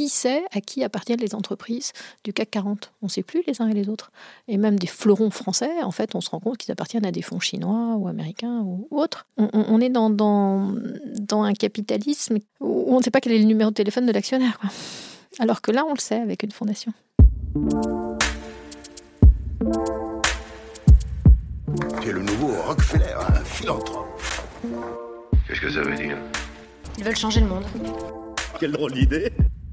qui sait à qui appartiennent les entreprises du CAC 40 On ne sait plus les uns et les autres. Et même des fleurons français, en fait, on se rend compte qu'ils appartiennent à des fonds chinois ou américains ou, autres. On, est dans, dans, dans, un capitalisme où on ne sait pas quel est le numéro de téléphone de l'actionnaire. Alors que là, on le sait avec une fondation. Tu es le nouveau Rockefeller, un philanthrope. Qu'est-ce que ça veut dire? Ils veulent changer le monde. Quelle drôle d'idée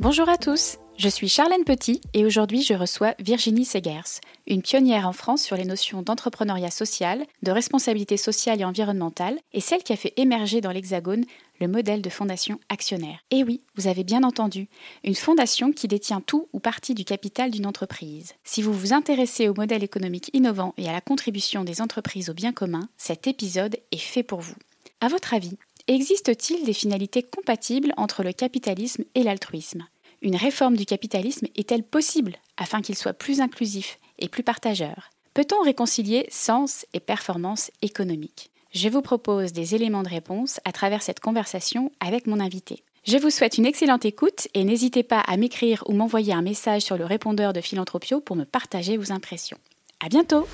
Bonjour à tous, je suis Charlène Petit et aujourd'hui je reçois Virginie Segers, une pionnière en France sur les notions d'entrepreneuriat social, de responsabilité sociale et environnementale et celle qui a fait émerger dans l'Hexagone le modèle de fondation actionnaire. Et oui, vous avez bien entendu, une fondation qui détient tout ou partie du capital d'une entreprise. Si vous vous intéressez au modèle économique innovant et à la contribution des entreprises au bien commun, cet épisode est fait pour vous. À votre avis, existe-t-il des finalités compatibles entre le capitalisme et l'altruisme? Une réforme du capitalisme est-elle possible afin qu'il soit plus inclusif et plus partageur? Peut-on réconcilier sens et performance économique? Je vous propose des éléments de réponse à travers cette conversation avec mon invité. Je vous souhaite une excellente écoute et n'hésitez pas à m'écrire ou m'envoyer un message sur le répondeur de Philanthropio pour me partager vos impressions. À bientôt!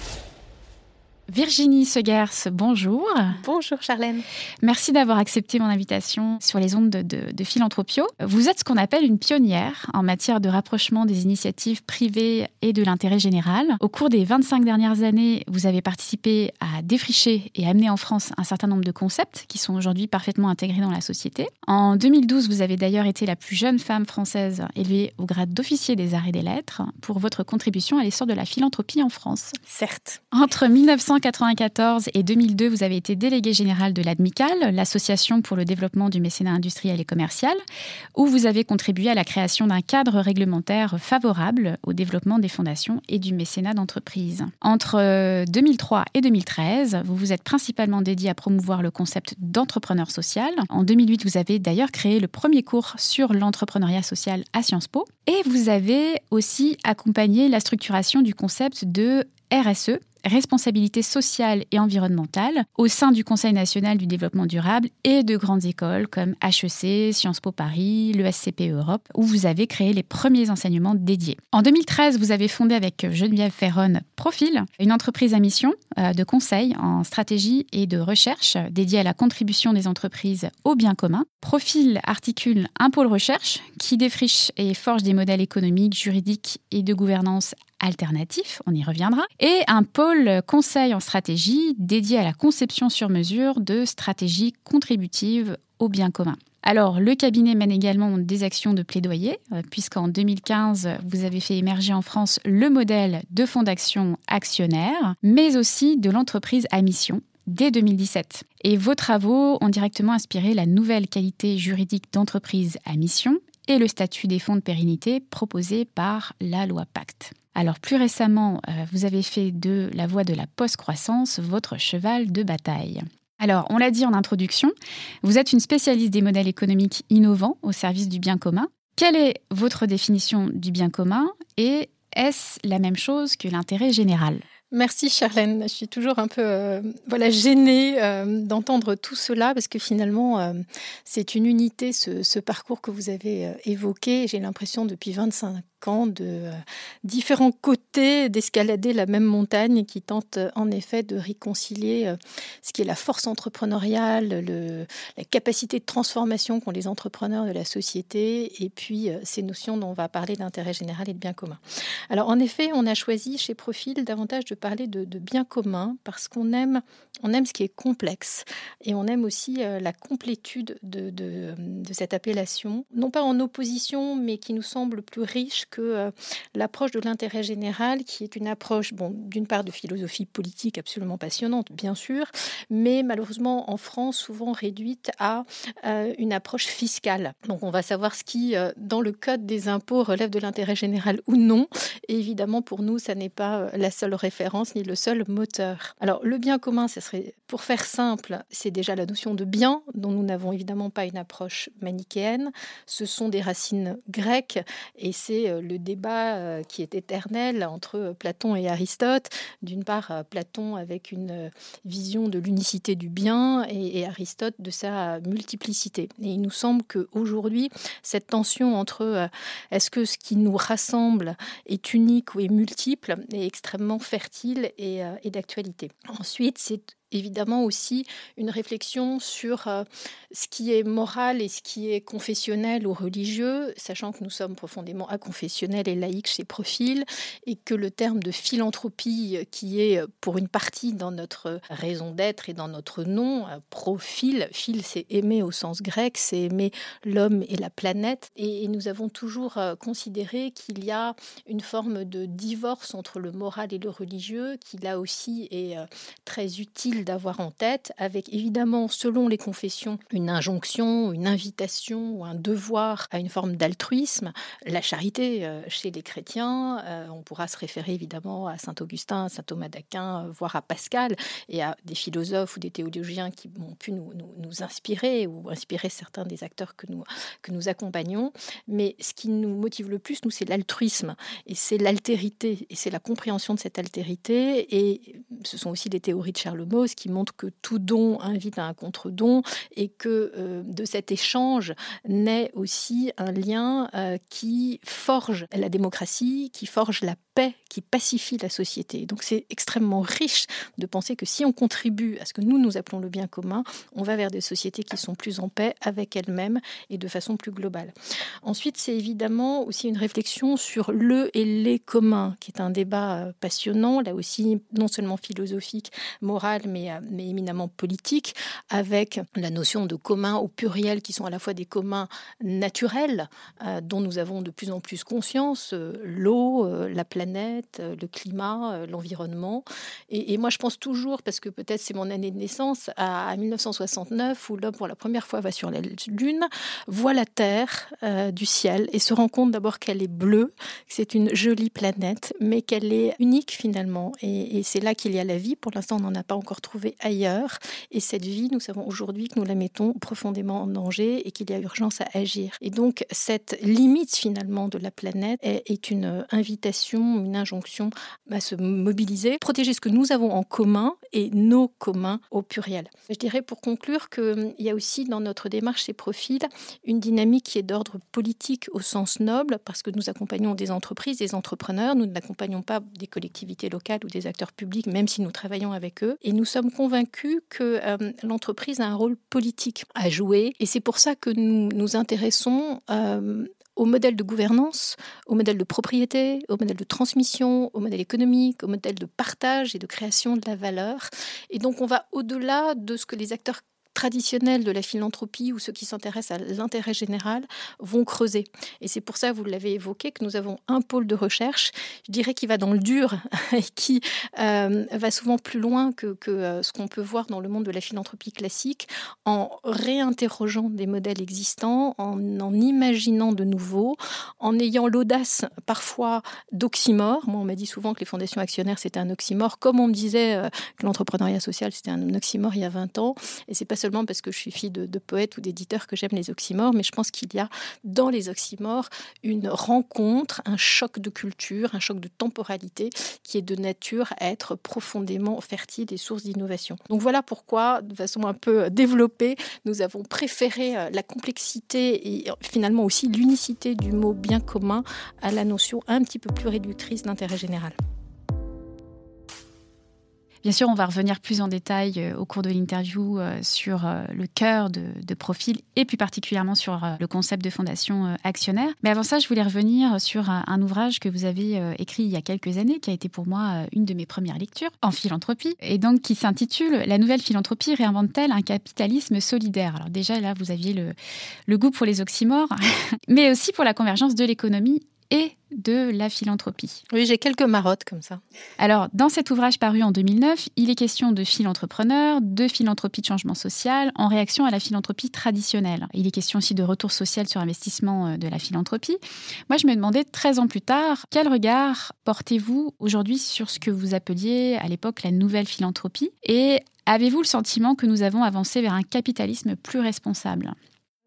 Virginie Segers, bonjour. Bonjour Charlène. Merci d'avoir accepté mon invitation sur les ondes de, Philanthropio. Vous êtes ce qu'on appelle une pionnière en matière de rapprochement des initiatives privées et de l'intérêt général. Au cours des 25 dernières années, vous avez participé à défricher et amener en France un certain nombre de concepts qui sont aujourd'hui parfaitement intégrés dans la société. En 2012, vous avez d'ailleurs été la plus jeune femme française élevée au grade d'officier des arts et des lettres pour votre contribution à l'essor de la philanthropie en France. Certes. Entre 1900 1994 et 2002, vous avez été délégué général de l'ADMICAL, l'Association pour le développement du mécénat industriel et commercial, où vous avez contribué à la création d'un cadre réglementaire favorable au développement des fondations et du mécénat d'entreprise. Entre 2003 euh, et 2013, vous vous êtes principalement dédié à promouvoir le concept d'entrepreneur social. En 2008, vous avez d'ailleurs créé le premier cours sur l'entrepreneuriat social à Sciences Po. Et vous avez aussi accompagné la structuration du concept de RSE, responsabilité sociale et environnementale au sein du Conseil national du développement durable et de grandes écoles comme HEC, Sciences Po Paris, le Europe, où vous avez créé les premiers enseignements dédiés. En 2013, vous avez fondé avec Geneviève Ferron Profil, une entreprise à mission euh, de conseil en stratégie et de recherche dédiée à la contribution des entreprises au bien commun. Profil articule un pôle recherche qui défriche et forge des modèles économiques, juridiques et de gouvernance alternatif, on y reviendra, et un pôle conseil en stratégie dédié à la conception sur mesure de stratégies contributives au bien commun. Alors, le cabinet mène également des actions de plaidoyer, euh, puisqu'en 2015, vous avez fait émerger en France le modèle de fonds d'action actionnaire, mais aussi de l'entreprise à mission, dès 2017. Et vos travaux ont directement inspiré la nouvelle qualité juridique d'entreprise à mission et le statut des fonds de pérennité proposé par la loi Pacte. Alors plus récemment, euh, vous avez fait de la voie de la post-croissance votre cheval de bataille. Alors, on l'a dit en introduction, vous êtes une spécialiste des modèles économiques innovants au service du bien commun. Quelle est votre définition du bien commun et est-ce la même chose que l'intérêt général? Merci Charlène. Je suis toujours un peu euh, voilà gênée euh, d'entendre tout cela parce que finalement c'est une unité ce, parcours que vous avez évoqué. J'ai l'impression depuis 25 de euh, différents côtés d'escalader la même montagne qui tente euh, en effet de réconcilier euh, ce qui est la force entrepreneuriale, le, la capacité de transformation qu'ont les entrepreneurs de la société et puis ces notions dont on va parler d'intérêt général et de bien commun. Alors en effet, on a choisi chez Profil davantage de parler de, bien commun parce qu'on aime, on aime ce qui est complexe et on aime aussi la complétude de, de, de cette appellation, non pas en opposition mais qui nous semble plus riche que euh, l'approche de l'intérêt général, qui est une approche, bon, d'une part de philosophie politique absolument passionnante, bien sûr, mais malheureusement en France souvent réduite à euh, une approche fiscale. Donc on va savoir ce qui, euh, dans le code des impôts, relève de l'intérêt général ou non. Évidemment, pour nous, ça n'est pas la seule référence ni le seul moteur. Alors le bien commun, ce serait, pour faire simple, c'est déjà la notion de bien, dont nous n'avons évidemment pas une approche manichéenne. Ce sont des racines grecques et c'est le débat euh, qui est éternel entre Platon et Aristote. D'une part, euh, Platon avec une euh, vision de l'unicité du bien et, Aristote de sa multiplicité. Et il nous semble qu'aujourd'hui, cette tension entre est-ce que ce qui nous rassemble est unique ou est multiple est extrêmement fertile et d'actualité. Ensuite, c'est évidemment aussi une réflexion sur euh, ce qui est moral et ce qui est confessionnel ou religieux, sachant que nous sommes profondément aconfessionnels et laïcs chez Profil, et que le terme de philanthropie, euh, qui est euh, pour une partie dans notre raison d'être et dans notre nom, profil, phil c'est aimer au sens grec, c'est aimer l'homme et la planète, et, nous avons toujours considéré qu'il y a une forme de divorce entre le moral et le religieux, qui là aussi est très utile d'avoir en tête, avec évidemment, selon les confessions, une injonction, une invitation ou un devoir à une forme d'altruisme. La charité, euh, chez les chrétiens, euh, on pourra se référer évidemment à Saint Augustin, Saint Thomas d'Aquin, euh, voire à Pascal, et à des philosophes ou des théologiens qui ont pu nous, nous, inspirer ou inspirer certains des acteurs que nous, que nous accompagnons. Mais ce qui nous motive le plus, nous, c'est l'altruisme, et c'est l'altérité, et c'est la compréhension de cette altérité, et ce sont aussi des théories de Charles Qui montre que tout don invite à un contre-don et que euh, de cet échange naît aussi un lien euh, qui forge la démocratie, qui forge la paix, qui pacifie la société. Donc c'est extrêmement riche de penser que si on contribue à ce que nous nous appelons le bien commun, on va vers des sociétés qui sont plus en paix avec elles-mêmes et de façon plus globale. Ensuite, c'est évidemment aussi une réflexion sur le et les communs, qui est un débat euh, passionnant, là aussi non seulement philosophique, moral, mais euh, mais, éminemment politique, avec la notion de commun au pluriel, qui sont à la fois des communs naturels, euh, dont nous avons de plus en plus conscience, l'eau, la planète, le climat, l'environnement. Et, moi, je pense toujours, parce que peut-être c'est mon année de naissance, à, 1969, où l'homme, pour la première fois, va sur la Lune, voit la Terre du ciel et se rend compte d'abord qu'elle est bleue, que c'est une jolie planète, mais qu'elle est unique finalement. Et, c'est là qu'il y a la vie. Pour l'instant, on n'en a pas encore trouver ailleurs. Et cette vie, nous savons aujourd'hui que nous la mettons profondément en danger et qu'il y a urgence à agir. Et donc, cette limite finalement de la planète est, une invitation, une injonction à se mobiliser, protéger ce que nous avons en commun et nos communs au pluriel. Je dirais pour conclure qu'il y a aussi dans notre démarche ces profils une dynamique qui est d'ordre politique au sens noble, parce que nous accompagnons des entreprises, des entrepreneurs, nous n'accompagnons pas des collectivités locales ou des acteurs publics, même si nous travaillons avec eux. Et nous sommes convaincus que euh, l'entreprise a un rôle politique à jouer. Et c'est pour ça que nous nous intéressons euh, au modèle de gouvernance, au modèle de propriété, au modèle de transmission, au modèle économique, au modèle de partage et de création de la valeur. Et donc on va au-delà de ce que les acteurs traditionnels de la philanthropie ou ceux qui s'intéressent à l'intérêt général vont creuser. Et c'est pour ça, vous l'avez évoqué, que nous avons un pôle de recherche, je dirais, qui va dans le dur et qui euh, va souvent plus loin que, que euh, ce qu'on peut voir dans le monde de la philanthropie classique, en réinterrogeant des modèles existants, en en imaginant de nouveaux, en ayant l'audace parfois d'oxymore. Moi, on m'a dit souvent que les fondations actionnaires, c'était un oxymore, comme on me disait euh, que l'entrepreneuriat social, c'était un oxymore il y a 20 ans. Et c'est pas seulement parce que je suis fille de, de poète ou d'éditeur que j'aime les oxymores, mais je pense qu'il y a dans les oxymores une rencontre, un choc de culture, un choc de temporalité qui est de nature à être profondément fertile et source d'innovation. Donc voilà pourquoi, de façon un peu développée, nous avons préféré euh, la complexité et finalement aussi l'unicité du mot bien commun à la notion un petit peu plus réductrice d'intérêt général. Bien sûr, on va revenir plus en détail euh, au cours de l'interview euh, sur euh, le cœur de, Profil et plus particulièrement sur le concept de fondation actionnaire. Mais avant ça, je voulais revenir sur un, ouvrage que vous avez écrit il y a quelques années, qui a été pour moi une de mes premières lectures en philanthropie, et donc qui s'intitule La nouvelle philanthropie réinvente-t-elle un capitalisme solidaire? Alors déjà, là, vous aviez le, le goût pour les oxymores, mais aussi pour la convergence de l'économie et de la philanthropie. Oui, j'ai quelques marottes comme ça. Alors, dans cet ouvrage paru en 2009, il est question de philantrepreneurs, de philanthropie de changement social en réaction à la philanthropie traditionnelle. Il est question aussi de retour social sur investissement euh, de la philanthropie. Moi, je me demandais 13 ans plus tard, quel regard portez-vous aujourd'hui sur ce que vous appeliez à l'époque la nouvelle philanthropie? Et avez-vous le sentiment que nous avons avancé vers un capitalisme plus responsable?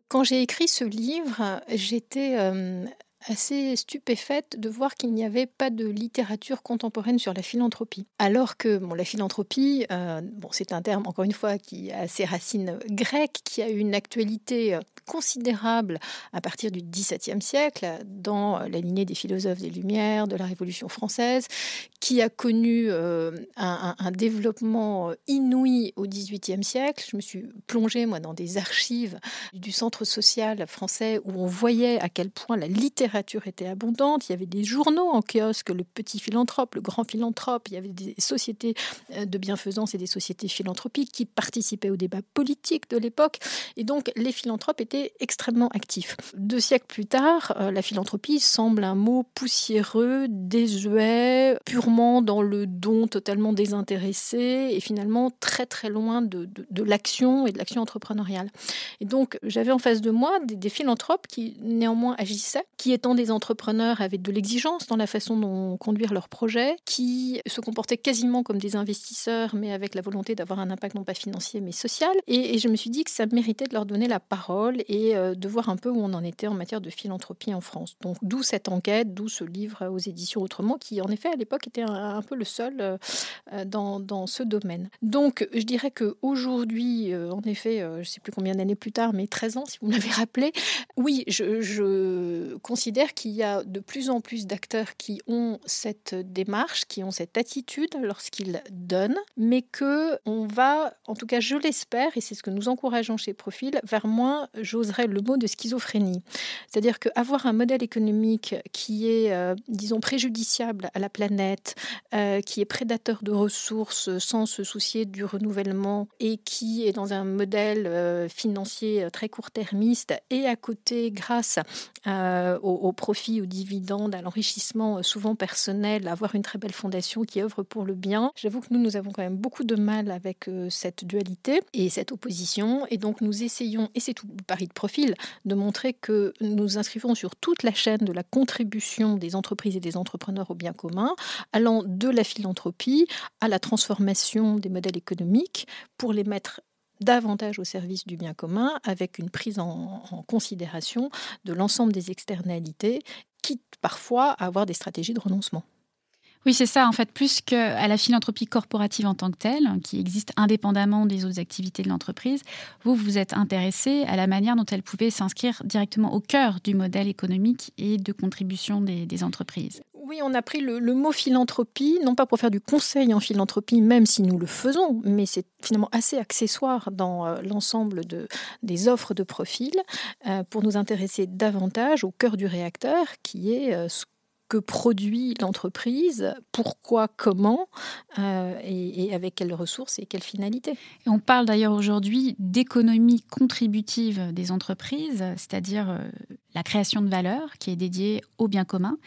Quand j'ai écrit ce livre, j'étais euh, assez stupéfaite de voir qu'il n'y avait pas de littérature contemporaine sur la philanthropie. Alors que la philanthropie, euh, bon, c'est un terme, encore une fois, qui a ses racines grecques, qui a une actualité euh, considérable à partir du XVIIe siècle, dans la lignée des philosophes des Lumières, de la Révolution française, qui a connu euh, un, un, développement inouï au XVIIIe siècle. Je me suis plongée, moi, dans des archives du Centre social français où on voyait à quel point la littérature était abondante, il y avait des journaux en kiosque, le petit philanthrope, le grand philanthrope, il y avait des sociétés euh, de bienfaisance et des sociétés philanthropiques qui participaient au débat politique de l'époque. Et donc, les philanthropes étaient extrêmement actifs. Deux siècles plus tard, euh, la philanthropie semble un mot poussiéreux, désuet, purement dans le don totalement désintéressé et finalement très très loin de, de, l'action et de l'action entrepreneuriale. Et donc, j'avais en face de moi des, des philanthropes qui néanmoins agissaient, qui étaient des entrepreneurs avaient de l'exigence dans la façon dont conduire leurs projets, qui se comportaient quasiment comme des investisseurs, mais avec la volonté d'avoir un impact non pas financier, mais social. Et, je me suis dit que ça méritait de leur donner la parole et euh, de voir un peu où on en était en matière de philanthropie en France. Donc d'où cette enquête, d'où ce livre aux éditions Autrement, qui en effet à l'époque était un, peu le seul euh, euh, dans, dans, ce domaine. Donc je dirais qu'aujourd'hui, en effet, je ne sais plus combien d'années plus tard, mais 13 ans si vous me l'avez rappelé, oui, je, je considère qu'il y a de plus en plus d'acteurs qui ont cette démarche, qui ont cette attitude lorsqu'ils donnent, mais que on va, en tout cas je l'espère, et c'est ce que nous encourageons chez Profil, vers moins, j'oserais le mot de schizophrénie. C'est-à-dire qu'avoir un modèle économique qui est, euh, disons, préjudiciable à la planète, euh, qui est prédateur de ressources sans se soucier du renouvellement et qui est dans un modèle euh, financier très court-termiste et à côté, grâce au, au, profit, aux dividendes, à l'enrichissement euh, souvent personnel, avoir une très belle fondation qui œuvre pour le bien. J'avoue que nous, nous avons quand même beaucoup de mal avec euh, cette dualité et cette opposition. Et donc, nous essayons, et c'est tout le pari de profil, de montrer que nous inscrivons sur toute la chaîne de la contribution des entreprises et des entrepreneurs au bien commun, allant de la philanthropie à la transformation des modèles économiques pour les mettre davantage au service du bien commun avec une prise en, considération de l'ensemble des externalités, quitte parfois à avoir des stratégies de renoncement. Oui, c'est ça, en fait, plus qu'à la philanthropie corporative en tant que telle, qui existe indépendamment des autres activités de l'entreprise, vous vous êtes intéressé à la manière dont elle pouvait s'inscrire directement au cœur du modèle économique et de contribution des entreprises. Oui, on a pris le, mot philanthropie, non pas pour faire du conseil en philanthropie, même si nous le faisons, mais c'est finalement assez accessoire dans euh, l'ensemble de, des offres de profil, euh, pour nous intéresser davantage au cœur du réacteur, qui est euh, ce que produit l'entreprise, pourquoi, comment, et, et, avec quelles ressources et quelles finalités. On parle d'ailleurs aujourd'hui d'économie contributive des entreprises, c'est-à-dire la création de valeur qui est dédiée au bien commun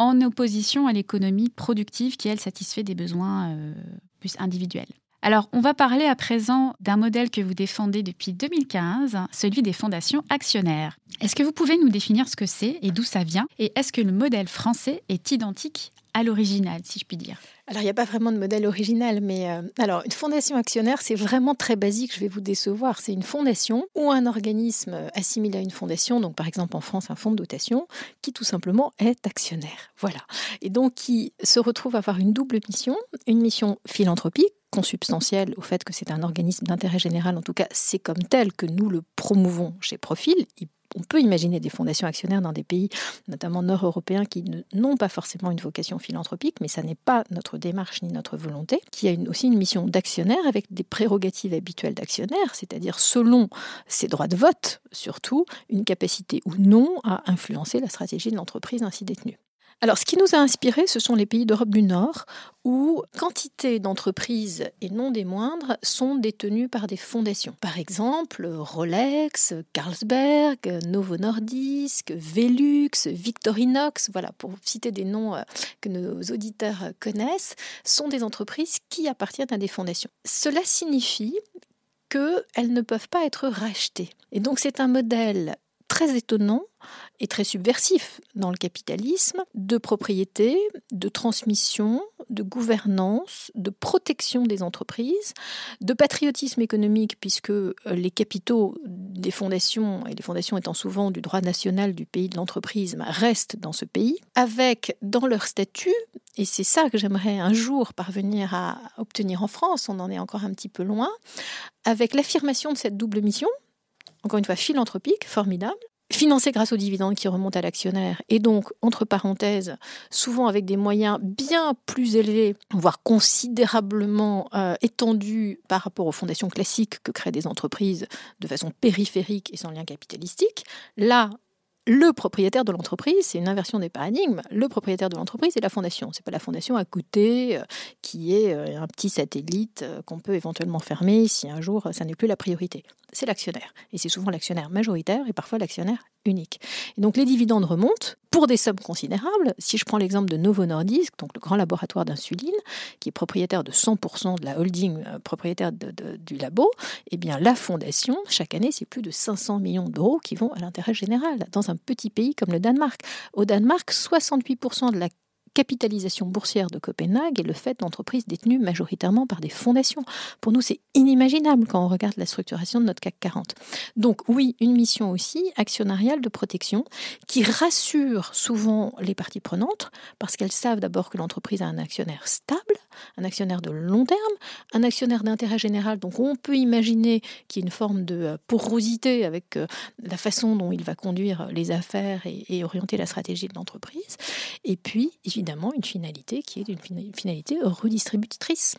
en opposition à l'économie productive qui, elle, satisfait des besoins euh, plus individuels. Alors, on va parler à présent d'un modèle que vous défendez depuis 2015, celui des fondations actionnaires. Est-ce que vous pouvez nous définir ce que c'est et d'où ça vient? Et est-ce que le modèle français est identique à l'original, si je puis dire? Alors, il n'y a pas vraiment de modèle original, mais euh, alors une fondation actionnaire, c'est vraiment très basique. Je vais vous décevoir. C'est une fondation ou un organisme assimilé à une fondation, donc par exemple en France un fonds de dotation, qui tout simplement est actionnaire. Voilà. Et donc qui se retrouve à avoir une double mission, une mission philanthropique consubstantielle au fait que c'est un organisme d'intérêt général, en tout cas c'est comme tel que nous le promouvons chez Profil on peut imaginer des fondations actionnaires dans des pays, notamment nord-européens, qui n'ont pas forcément une vocation philanthropique, mais ça n'est pas notre démarche ni notre volonté, qui a aussi une mission d'actionnaire avec des prérogatives habituelles d'actionnaire, c'est-à-dire selon ses droits de vote, surtout, une capacité ou non à influencer la stratégie de l'entreprise ainsi détenue. Alors, ce qui nous a inspiré, ce sont les pays d'Europe du Nord, où quantité d'entreprises, et non des moindres, sont détenues par des fondations. Par exemple, Rolex, Carlsberg, Novo Nordisk, Velux, Victorinox, voilà, pour citer des noms euh, que nos auditeurs connaissent, sont des entreprises qui appartiennent à des fondations. Cela signifie qu'elles ne peuvent pas être rachetées. Et donc c'est un modèle très étonnant et très subversif dans le capitalisme, de propriété, de transmission, de gouvernance, de protection des entreprises, de patriotisme économique, puisque euh, les capitaux des fondations, et les fondations étant souvent du droit national du pays de l'entreprise, restent dans ce pays, avec dans leur statut, et c'est ça que j'aimerais un jour parvenir à obtenir en France, on en est encore un petit peu loin, avec l'affirmation de cette double mission, encore une fois philanthropique, formidable, financé grâce aux dividendes qui remontent à l'actionnaire, et donc, entre parenthèses, souvent avec des moyens bien plus élevés, voire considérablement euh, étendus par rapport aux fondations classiques que créent des entreprises de façon périphérique et sans lien capitalistique. Là, le propriétaire de l'entreprise, c'est une inversion des paradigmes. Le propriétaire de l'entreprise, c'est la fondation. C'est pas la fondation à côté euh, qui est euh, un petit satellite qu'on peut éventuellement fermer si un jour ça n'est plus la priorité c'est l'actionnaire. Et c'est souvent l'actionnaire majoritaire et parfois l'actionnaire unique. Et donc les dividendes remontent pour des sommes considérables. Si je prends l'exemple de Novo Nordisk, donc le grand laboratoire d'insuline, qui est propriétaire de 100% de la holding euh, propriétaire du labo, eh bien la fondation, chaque année, c'est plus de 500 millions d'euros qui vont à l'intérêt général dans un petit pays comme le Danemark. Au Danemark, 68% de la capitalisation boursière de Copenhague et le fait d'entreprises détenues majoritairement par des fondations. Pour nous, c'est inimaginable quand on regarde la structuration de notre CAC 40. Donc oui, une mission aussi actionnariale de protection qui rassure souvent les parties prenantes parce qu'elles savent d'abord que l'entreprise a un actionnaire stable, un actionnaire de long terme, un actionnaire d'intérêt général. Donc on peut imaginer qu'il y ait une forme de euh, porosité avec euh, la façon dont il va conduire les affaires et, orienter la stratégie de l'entreprise. Et puis, une finalité qui est une finalité redistributrice.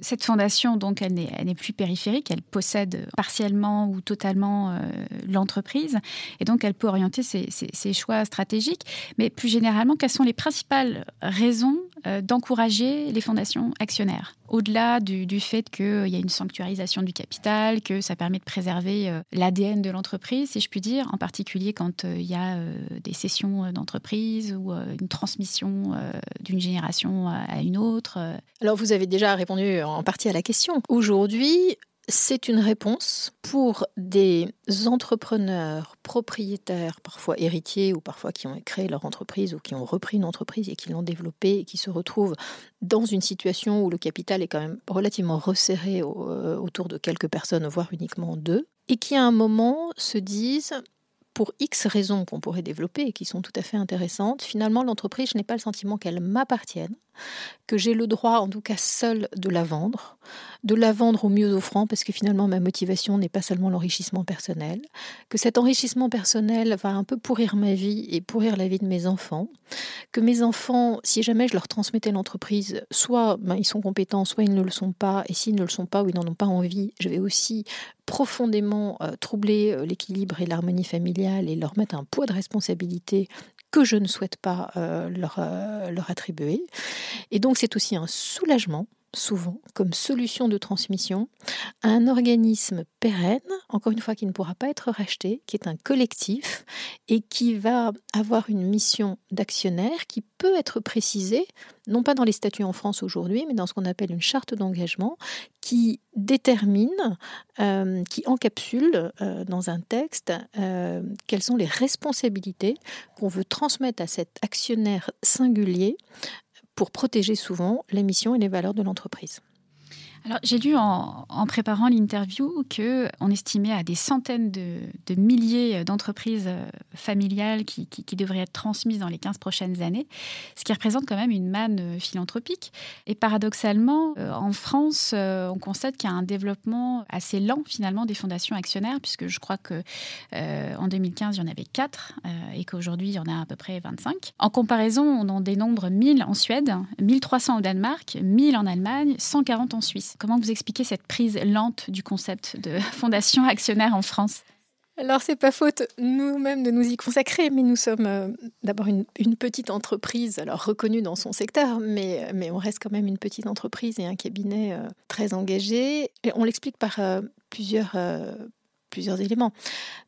Cette fondation, donc, elle n'est plus périphérique, elle possède partiellement ou totalement euh, l'entreprise, et donc elle peut orienter ses, choix stratégiques. Mais plus généralement, quelles sont les principales raisons d'encourager les fondations actionnaires. Au-delà du, fait qu'il y a une sanctuarisation du capital, que ça permet de préserver euh, l'ADN de l'entreprise, si je puis dire, en particulier quand euh, il y a des cessions d'entreprise ou une transmission d'une génération à une autre. Alors vous avez déjà répondu en partie à la question. Aujourd'hui, c'est une réponse pour des entrepreneurs, propriétaires, parfois héritiers ou parfois qui ont créé leur entreprise ou qui ont repris une entreprise et qui l'ont développée et qui se retrouvent dans une situation où le capital est quand même relativement resserré euh, autour de quelques personnes, voire uniquement deux, et qui à un moment se disent pour X raisons qu'on pourrait développer et qui sont tout à fait intéressantes, finalement, l'entreprise, je n'ai pas le sentiment qu'elle m'appartienne, que j'ai le droit, en tout cas seul, de la vendre, de la vendre au mieux offrant, parce que finalement, ma motivation n'est pas seulement l'enrichissement personnel, que cet enrichissement personnel va un peu pourrir ma vie et pourrir la vie de mes enfants, que mes enfants, si jamais je leur transmettais l'entreprise, soit ben, ils sont compétents, soit ils ne le sont pas, et s'ils ne le sont pas ou ils n'en ont pas envie, je vais aussi profondément euh, troubler euh, l'équilibre et l'harmonie familiale et leur mettre un poids de responsabilité que je ne souhaite pas euh, leur, leur attribuer. Et donc c'est aussi un soulagement souvent comme solution de transmission à un organisme pérenne, encore une fois qui ne pourra pas être racheté, qui est un collectif et qui va avoir une mission d'actionnaire qui peut être précisée, non pas dans les statuts en France aujourd'hui, mais dans ce qu'on appelle une charte d'engagement qui détermine, euh, qui encapsule euh, dans un texte euh, quelles sont les responsabilités qu'on veut transmettre à cet actionnaire singulier pour protéger souvent les missions et les valeurs de l'entreprise. Alors, j'ai lu en, préparant l'interview que on estimait à des centaines de, milliers d'entreprises euh, familiales qui, devraient être transmises dans les 15 prochaines années, ce qui représente quand même une manne euh, philanthropique. Et paradoxalement, euh, en France, on constate qu'il y a un développement assez lent finalement des fondations actionnaires, puisque je crois que en 2015, il y en avait 4 et qu'aujourd'hui, il y en a à peu près 25. En comparaison, on en dénombre 1000 en Suède, 1300 au Danemark, 1000 en Allemagne, 140 en Suisse. Comment vous expliquez cette prise lente du concept de fondation actionnaire en France? Alors, c'est pas faute nous-mêmes de nous y consacrer, mais nous sommes euh, d'abord une, petite entreprise, alors reconnue dans son secteur, mais, mais on reste quand même une petite entreprise et un cabinet euh, très engagé. Et on l'explique par euh, plusieurs, plusieurs éléments.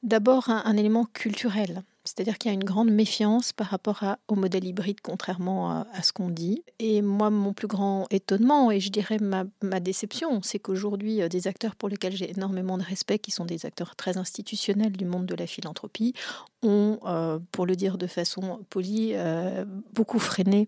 D'abord, un, élément culturel. C'est-à-dire qu'il y a une grande méfiance par rapport au modèle hybride, contrairement à, ce qu'on dit. Et moi, mon plus grand étonnement, et je dirais ma, ma déception, c'est qu'aujourd'hui, euh, des acteurs pour lesquels j'ai énormément de respect, qui sont des acteurs très institutionnels du monde de la philanthropie, ont, euh, pour le dire de façon polie, euh, beaucoup freiné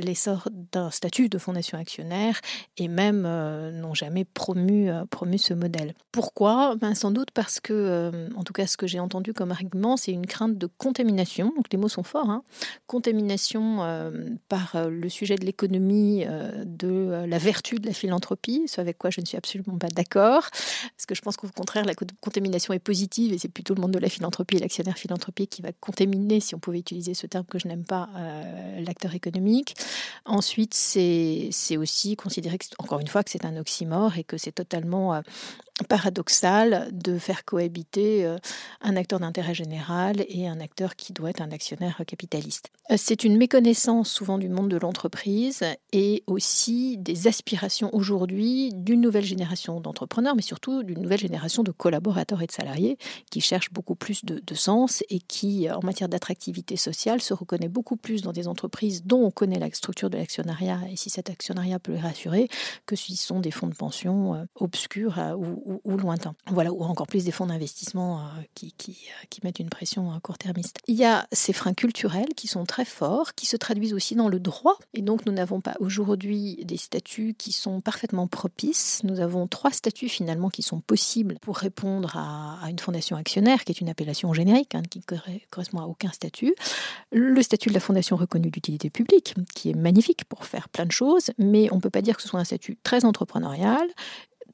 l'essor d'un statut de fondation actionnaire et même n'ont jamais promu, promu ce modèle. Pourquoi? Ben, Sans doute parce que, en tout cas, ce que j'ai entendu comme argument, c'est une crainte de contamination, donc les mots sont forts, hein. contamination euh, par euh, le sujet de l'économie, euh, de la vertu de la philanthropie, ce avec quoi je ne suis absolument pas d'accord, parce que je pense qu'au contraire, la contamination est positive et c'est plutôt le monde de la philanthropie et l'actionnaire philanthropique qui va contaminer, si on pouvait utiliser ce terme que je n'aime pas, l'acteur économique. Ensuite, c'est aussi considérer, encore une fois, que c'est un oxymore et que c'est totalement paradoxal de faire cohabiter euh, un acteur d'intérêt général et un acteur qui doit être un actionnaire capitaliste. Euh, c'est une méconnaissance souvent du monde de l'entreprise et aussi des aspirations aujourd'hui d'une nouvelle génération d'entrepreneurs, mais surtout d'une nouvelle génération de collaborateurs et de salariés qui cherchent beaucoup plus de, sens et qui, en matière d'attractivité sociale, se reconnaît beaucoup plus dans des entreprises dont on connaît la structure de l'actionnariat et si cet actionnariat peut les rassurer que ce sont des fonds de pension euh, obscurs ou ou, lointain. Voilà, ou encore plus des fonds d'investissement euh, qui, qui, euh, qui, mettent une pression euh, court-termiste. Il y a ces freins culturels qui sont très forts, qui se traduisent aussi dans le droit. Et donc, nous n'avons pas aujourd'hui des statuts qui sont parfaitement propices. Nous avons trois statuts finalement qui sont possibles pour répondre à, une fondation actionnaire, qui est une appellation générique, hein, qui ne correspond à aucun statut. Le statut de la fondation reconnue d'utilité publique, qui est magnifique pour faire plein de choses, mais on ne peut pas dire que ce soit un statut très entrepreneurial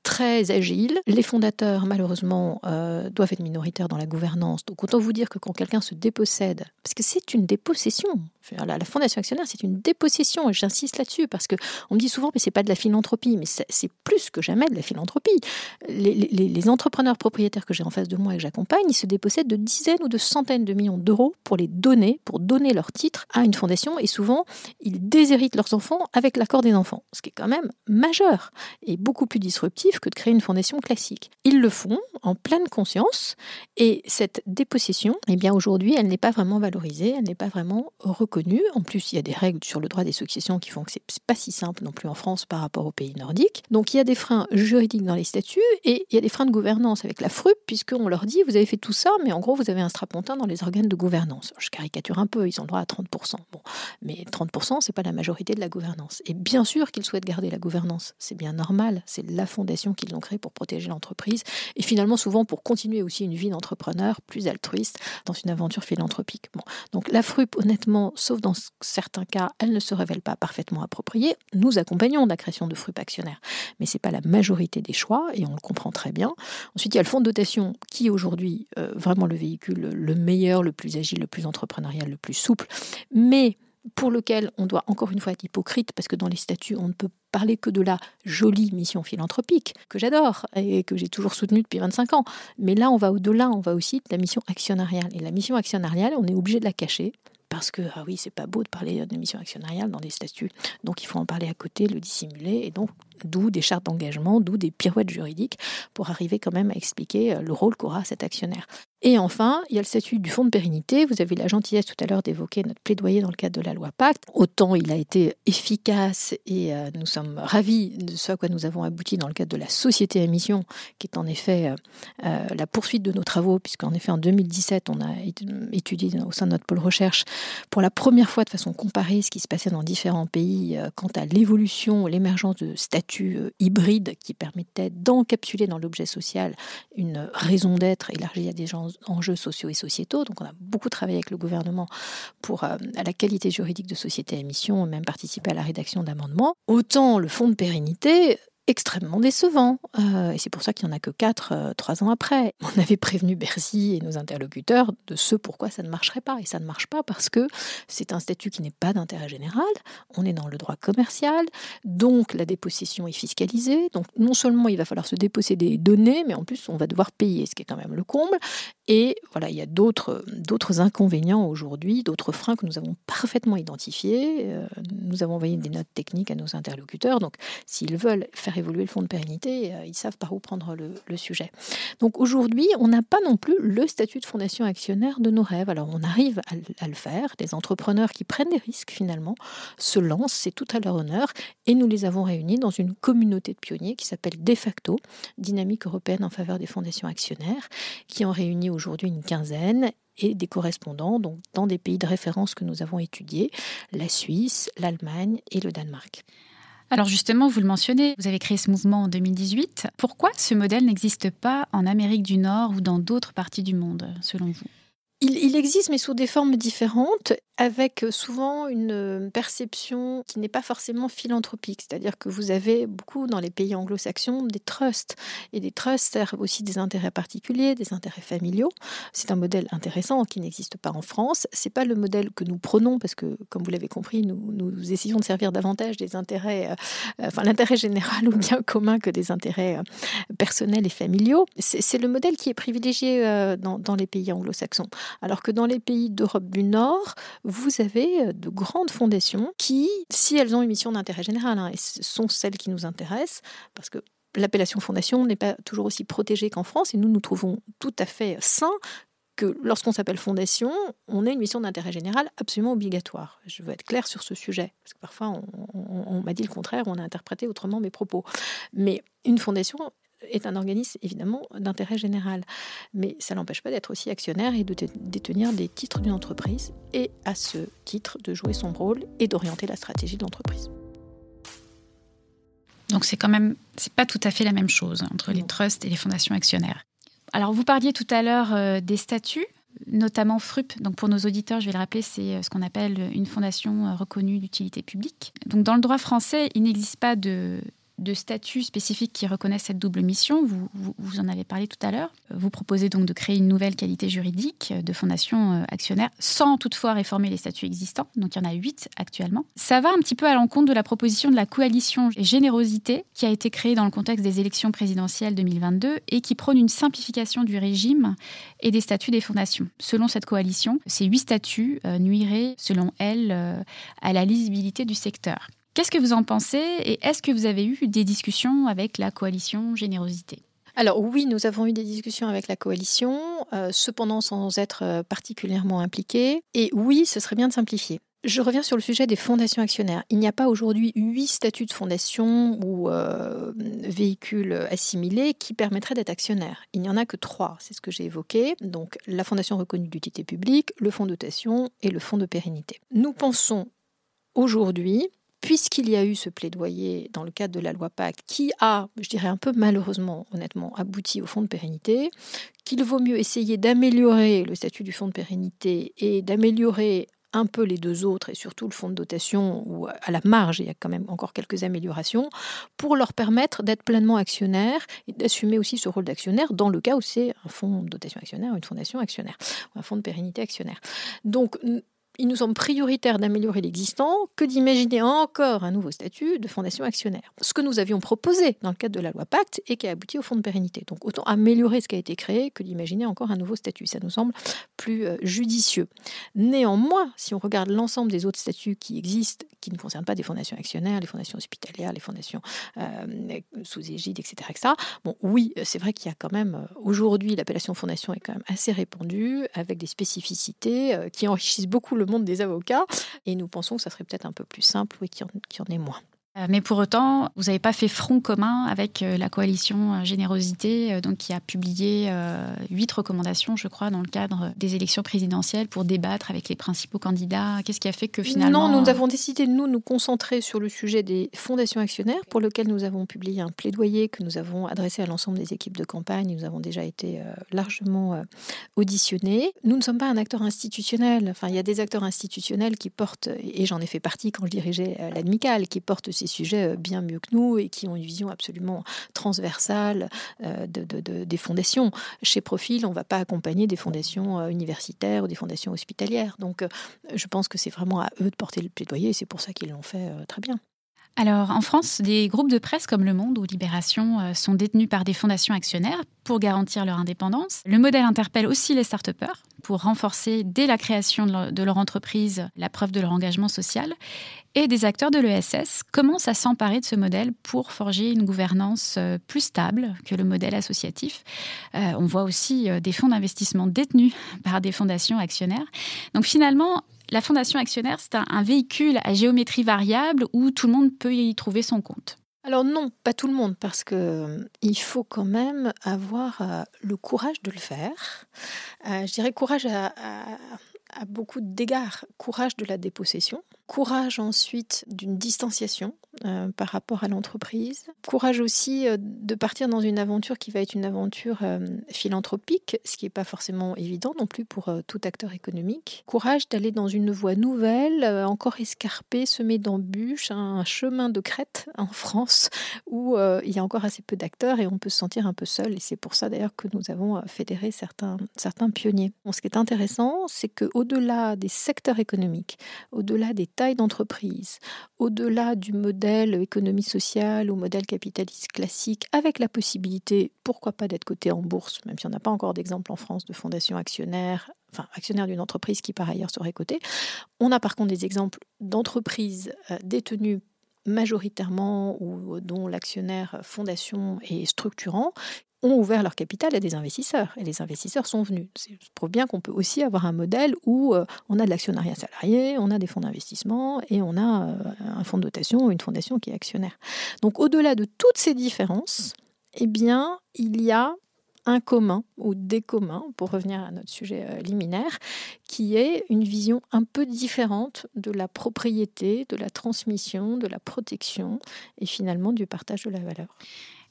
très agile. Les fondateurs, malheureusement, euh, doivent être minoritaires dans la gouvernance. Donc autant vous dire que quand quelqu'un se dépossède, parce que c'est une dépossession, la, fondation actionnaire, c'est une dépossession, et j'insiste là-dessus, parce que on me dit souvent, mais c'est pas de la philanthropie, mais c'est plus que jamais de la philanthropie. Les, entrepreneurs propriétaires que j'ai en face de moi et que j'accompagne, ils se dépossèdent de dizaines ou de centaines de millions d'euros pour les donner, pour donner leur titre à une fondation, et souvent, ils déshéritent leurs enfants avec l'accord des enfants, ce qui est quand même majeur et beaucoup plus disruptif que de créer une fondation classique. Ils le font en pleine conscience et cette dépossession, eh bien aujourd'hui, elle n'est pas vraiment valorisée, elle n'est pas vraiment reconnue. En plus, il y a des règles sur le droit des successions qui font que c'est pas si simple non plus en France par rapport aux pays nordiques. Donc il y a des freins juridiques dans les statuts et il y a des freins de gouvernance avec la FRUP puisqu'on leur dit vous avez fait tout ça, mais en gros vous avez un strapontin dans les organes de gouvernance. Je caricature un peu, ils ont le droit à 30%. Bon, mais 30%, c'est pas la majorité de la gouvernance. Et bien sûr qu'ils souhaitent garder la gouvernance, c'est bien normal, c'est la fondation qu'ils ont créé pour protéger l'entreprise et finalement souvent pour continuer aussi une vie d'entrepreneur plus altruiste dans une aventure philanthropique. Donc la FRUP, honnêtement, sauf dans certains cas, elle ne se révèle pas parfaitement appropriée. Nous accompagnons la création de FRUP actionnaires, mais c'est pas la majorité des choix et on le comprend très bien. Ensuite, il y a le fonds de dotation qui aujourd'hui euh, vraiment le véhicule le meilleur, le plus agile, le plus entrepreneurial, le plus souple, mais pour lequel on doit encore une fois être hypocrite, parce que dans les statuts, on ne peut parler que de la jolie mission philanthropique, que j'adore et que j'ai toujours soutenue depuis 25 ans. Mais là, on va au-delà, on va aussi de la mission actionnariale. Et la mission actionnariale, on est obligé de la cacher. Parce que, ah oui, c'est pas beau de parler de mission actionnariale dans des statuts. Donc, il faut en parler à côté, le dissimuler. Et donc, D'où des chartes d'engagement, d'où des pirouettes juridiques pour arriver quand même à expliquer euh, le rôle qu'aura cet actionnaire. Et enfin, il y a le statut du fonds de pérennité. Vous avez la gentillesse tout à l'heure d'évoquer notre plaidoyer dans le cadre de la loi Pacte. Autant il a été efficace et euh, nous sommes ravis de ce à quoi nous avons abouti dans le cadre de la société à mission, qui est en effet euh, la poursuite de nos travaux, puisqu'en effet en 2017, on a étudié au sein de notre pôle recherche pour la première fois de façon comparée ce qui se passait dans différents pays quant à l'évolution, l'émergence de statuts hybrides qui permettaient d'encapsuler dans l'objet social une raison d'être élargie à des enjeux sociaux et sociétaux. Donc on a beaucoup travaillé avec le gouvernement pour euh, à la qualité juridique de société à mission, même participer à la rédaction d'amendements. Autant le fonds de pérennité, extrêmement décevant. Euh, et c'est pour ça qu'il n'y en a que quatre, euh, trois ans après. On avait prévenu Bercy et nos interlocuteurs de ce pourquoi ça ne marcherait pas. Et ça ne marche pas parce que c'est un statut qui n'est pas d'intérêt général. On est dans le droit commercial. Donc la dépossession est fiscalisée. Donc non seulement il va falloir se déposséder des données, mais en plus on va devoir payer, ce qui est quand même le comble. Et voilà, il y a d'autres, inconvénients aujourd'hui, d'autres freins que nous avons parfaitement identifiés. Euh, nous avons envoyé des notes techniques à nos interlocuteurs. Donc s'ils veulent faire évoluer le fonds de pérennité, euh, ils savent par où prendre le, sujet. Donc aujourd'hui, on n'a pas non plus le statut de fondation actionnaire de nos rêves. Alors on arrive à, le faire. Des entrepreneurs qui prennent des risques finalement se lancent, c'est tout à leur honneur. Et nous les avons réunis dans une communauté de pionniers qui s'appelle De facto, Dynamique européenne en faveur des fondations actionnaires, qui en réunit aujourd'hui une quinzaine et des correspondants donc dans des pays de référence que nous avons étudiés, la Suisse, l'Allemagne et le Danemark. Alors justement, vous le mentionnez, vous avez créé ce mouvement en 2018. Pourquoi ce modèle n'existe pas en Amérique du Nord ou dans d'autres parties du monde, selon vous? Il, existe, mais sous des formes différentes avec souvent une perception qui n'est pas forcément philanthropique. C'est-à-dire que vous avez beaucoup dans les pays anglo-saxons des trusts. Et des trusts servent aussi des intérêts particuliers, des intérêts familiaux. C'est un modèle intéressant qui n'existe pas en France. C'est pas le modèle que nous prenons parce que, comme vous l'avez compris, nous, nous, essayons de servir davantage des intérêts, euh, enfin l'intérêt général ou bien commun que des intérêts euh, personnels et familiaux. C'est le modèle qui est privilégié euh, dans les pays anglo-saxons. Alors que dans les pays d'Europe du Nord, vous avez euh, de grandes fondations qui, si elles ont une mission d'intérêt général, hein, et ce sont celles qui nous intéressent, parce que l'appellation fondation n'est pas toujours aussi protégée qu'en France, et nous nous trouvons tout à fait sains que lorsqu'on s'appelle fondation, on a une mission d'intérêt général absolument obligatoire. Je veux être clair sur ce sujet, parce que parfois on, on m'a dit le contraire, on a interprété autrement mes propos. Mais une fondation, est un organisme évidemment d'intérêt général. Mais ça n'empêche pas d'être aussi actionnaire et de détenir des titres d'une entreprise et à ce titre de jouer son rôle et d'orienter la stratégie de l'entreprise. Donc c'est quand même, c'est pas tout à fait la même chose entre les trusts et les fondations actionnaires. Alors vous parliez tout à l'heure euh, des statuts notamment FRUP. Donc pour nos auditeurs, je vais le rappeler, c'est euh, ce qu'on appelle une fondation euh, reconnue d'utilité publique. Donc dans le droit français, il n'existe pas de, de statut spécifiques qui reconnaissent cette double mission. Vous, vous, en avez parlé tout à l'heure. Vous proposez donc de créer une nouvelle qualité juridique de fondation euh, actionnaire sans toutefois réformer les statuts existants. Donc il y en a huit actuellement. Ça va un petit peu à l'encontre de la proposition de la coalition Générosité qui a été créée dans le contexte des élections présidentielles 2022 et qui prône une simplification du régime et des statuts des fondations. Selon cette coalition, ces huit statuts euh, nuiraient, selon elle, euh, à la lisibilité du secteur. Qu'est-ce que vous en pensez et est-ce que vous avez eu des discussions avec la coalition Générosité? Alors oui, nous avons eu des discussions avec la coalition, euh, cependant sans être euh, particulièrement impliqués. Et oui, ce serait bien de simplifier. Je reviens sur le sujet des fondations actionnaires. Il n'y a pas aujourd'hui huit statuts de fondation ou euh, véhicules assimilés qui permettraient d'être actionnaire. Il n'y en a que trois, c'est ce que j'ai évoqué. Donc la fondation reconnue d'utilité publique, le fonds de dotation et le fonds de pérennité. Nous pensons aujourd'hui puisqu'il y a eu ce plaidoyer dans le cadre de la loi Pacte qui a, je dirais un peu malheureusement, honnêtement, abouti au fonds de pérennité, qu'il vaut mieux essayer d'améliorer le statut du fonds de pérennité et d'améliorer un peu les deux autres et surtout le fonds de dotation où à la marge il y a quand même encore quelques améliorations pour leur permettre d'être pleinement actionnaires et d'assumer aussi ce rôle d'actionnaire dans le cas où c'est un fonds de dotation actionnaire une fondation actionnaire un fonds de pérennité actionnaire. Donc il nous semble prioritaire d'améliorer l'existant que d'imaginer encore un nouveau statut de fondation actionnaire. Ce que nous avions proposé dans le cadre de la loi Pacte et qui a abouti au fonds de pérennité. Donc autant améliorer ce qui a été créé que d'imaginer encore un nouveau statut. Ça nous semble plus euh, judicieux. Néanmoins, si on regarde l'ensemble des autres statuts qui existent, qui ne concernent pas des fondations actionnaires, les fondations hospitalières, les fondations euh, sous égide, etc., etc. Bon, oui, c'est vrai qu'il y a quand même euh, aujourd'hui l'appellation fondation est quand même assez répandue avec des spécificités qui enrichissent beaucoup le monde des avocats et nous pensons que ça serait peut-être un peu plus simple, oui, qu'il y, en ait moins. Euh, mais pour autant, vous n'avez pas fait front commun avec euh, la coalition euh, Générosité, donc qui a publié huit recommandations, je crois, dans le cadre des élections présidentielles pour débattre avec les principaux candidats. Qu'est-ce qui a fait que finalement... Non, nous avons décidé de nous, nous concentrer sur le sujet des fondations actionnaires, pour lequel nous avons publié un plaidoyer que nous avons adressé à l'ensemble des équipes de campagne. Nous avons déjà été largement auditionnés. Nous ne sommes pas un acteur institutionnel. Enfin, il y a des acteurs institutionnels qui portent, et j'en ai fait partie quand je dirigeais l'admical, qui portent ces sujets euh, bien mieux que nous et qui ont une vision absolument transversale euh, de, des fondations. Chez Profil, on ne va pas accompagner des fondations euh, universitaires ou des fondations hospitalières. Donc, je pense que c'est vraiment à eux de porter le plaidoyer et c'est pour ça qu'ils l'ont fait très bien. Alors, en France, des groupes de presse comme Le Monde ou Libération sont détenus par des fondations actionnaires pour garantir leur indépendance. Le modèle interpelle aussi les start pour renforcer dès la création de leur entreprise la preuve de leur engagement social. Et des acteurs de l'ESS commencent à s'emparer de ce modèle pour forger une gouvernance euh, plus stable que le modèle associatif. Euh, on voit aussi euh, des fonds d'investissement détenus par des fondations actionnaires. Donc finalement, la fondation actionnaire, c'est un véhicule à géométrie variable où tout le monde peut y trouver son compte. Alors non, pas tout le monde, parce que euh, il faut quand même avoir euh, le courage de le faire. Euh, je dirais courage à, à beaucoup d'égards. Courage de la dépossession, courage ensuite d'une distanciation euh, par rapport à l'entreprise, courage aussi euh, de partir dans une aventure qui va être une aventure euh, philanthropique, ce qui n'est pas forcément évident non plus pour tout acteur économique, courage d'aller dans une voie nouvelle, encore escarpée, semée d'embûches, un chemin de crête en France où il y a encore assez peu d'acteurs et on peut se sentir un peu seul. Et c'est pour ça d'ailleurs que nous avons fédéré certains, certains pionniers. ce qui est intéressant, c'est qu'au-delà des secteurs économiques, au-delà des taille d'entreprise, au-delà du modèle économie sociale ou modèle capitaliste classique, avec la possibilité, pourquoi pas, d'être coté en bourse, même si on n'a pas encore d'exemple en France de fondation actionnaire, enfin actionnaire d'une entreprise qui par ailleurs serait cotée. On a par contre des exemples d'entreprises euh, détenues majoritairement ou dont l'actionnaire fondation est structurant, ont ouvert leur capital à des investisseurs et les investisseurs sont venus. Ça prouve bien qu'on peut aussi avoir un modèle où euh, on a de l'actionnariat salarié, on a des fonds d'investissement et on a euh, un fonds de dotation ou une fondation qui est actionnaire. Donc au-delà de toutes ces différences, eh bien, il y a un commun ou des communs, pour revenir à notre sujet euh, liminaire, qui est une vision un peu différente de la propriété, de la transmission, de la protection et finalement du partage de la valeur.